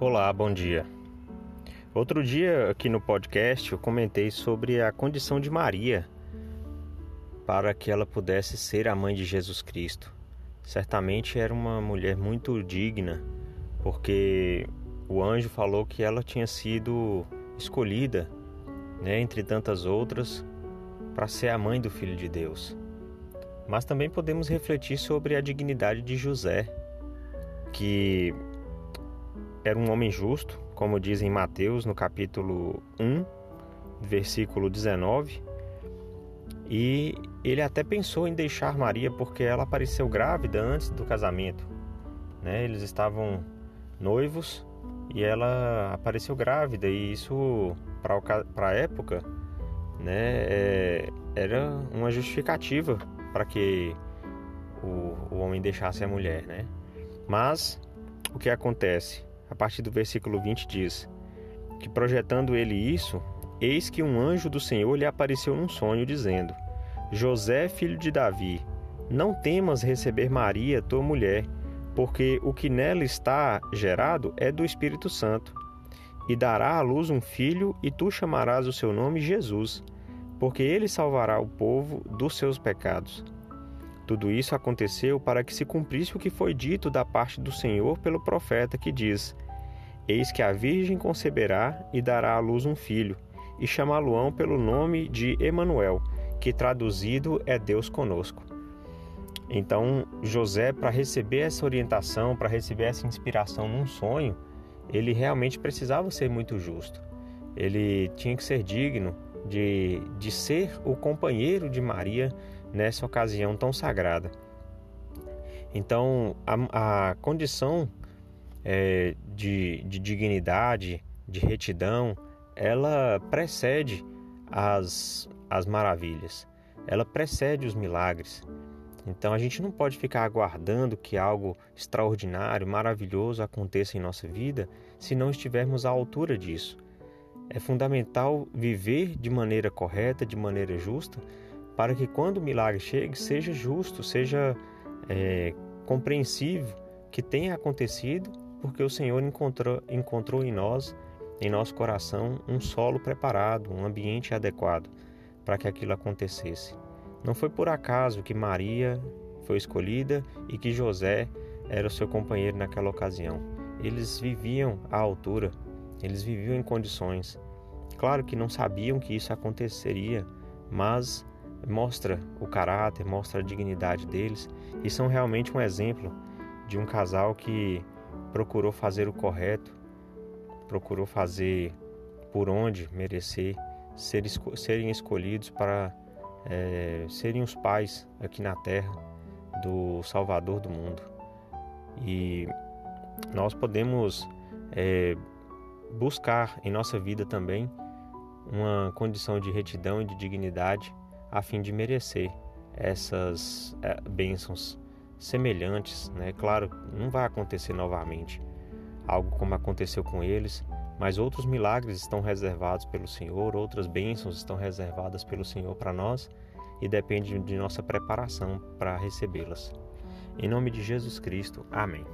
Olá, bom dia. Outro dia aqui no podcast eu comentei sobre a condição de Maria para que ela pudesse ser a mãe de Jesus Cristo. Certamente era uma mulher muito digna, porque o anjo falou que ela tinha sido escolhida, né, entre tantas outras, para ser a mãe do Filho de Deus. Mas também podemos refletir sobre a dignidade de José, que era um homem justo, como diz em Mateus no capítulo 1, versículo 19. E ele até pensou em deixar Maria porque ela apareceu grávida antes do casamento. Né? Eles estavam noivos e ela apareceu grávida e isso para a época né, é, era uma justificativa para que o, o homem deixasse a mulher. Né? Mas o que acontece? Partir do versículo 20 diz: Que projetando ele isso, eis que um anjo do Senhor lhe apareceu num sonho, dizendo: José, filho de Davi, não temas receber Maria, tua mulher, porque o que nela está gerado é do Espírito Santo. E dará à luz um filho, e tu chamarás o seu nome Jesus, porque ele salvará o povo dos seus pecados. Tudo isso aconteceu para que se cumprisse o que foi dito da parte do Senhor pelo profeta, que diz: Eis que a Virgem conceberá e dará à luz um filho, e chamá-lo-ão pelo nome de Emanuel, que traduzido é Deus conosco. Então, José, para receber essa orientação, para receber essa inspiração num sonho, ele realmente precisava ser muito justo. Ele tinha que ser digno de, de ser o companheiro de Maria nessa ocasião tão sagrada. Então, a, a condição é, de, de dignidade, de retidão, ela precede as, as maravilhas, ela precede os milagres. Então a gente não pode ficar aguardando que algo extraordinário, maravilhoso aconteça em nossa vida se não estivermos à altura disso. É fundamental viver de maneira correta, de maneira justa, para que quando o milagre chegue, seja justo, seja é, compreensível que tenha acontecido, porque o Senhor encontrou, encontrou em nós, em nosso coração, um solo preparado, um ambiente adequado para que aquilo acontecesse. Não foi por acaso que Maria foi escolhida e que José era o seu companheiro naquela ocasião. Eles viviam à altura, eles viviam em condições. Claro que não sabiam que isso aconteceria, mas mostra o caráter, mostra a dignidade deles e são realmente um exemplo de um casal que procurou fazer o correto, procurou fazer por onde merecer, ser, serem escolhidos para é, serem os pais aqui na terra do Salvador do mundo. E nós podemos é, buscar em nossa vida também uma condição de retidão e de dignidade a fim de merecer essas é, bênçãos semelhantes, né? Claro, não vai acontecer novamente algo como aconteceu com eles, mas outros milagres estão reservados pelo Senhor, outras bênçãos estão reservadas pelo Senhor para nós e depende de nossa preparação para recebê-las. Em nome de Jesus Cristo. Amém.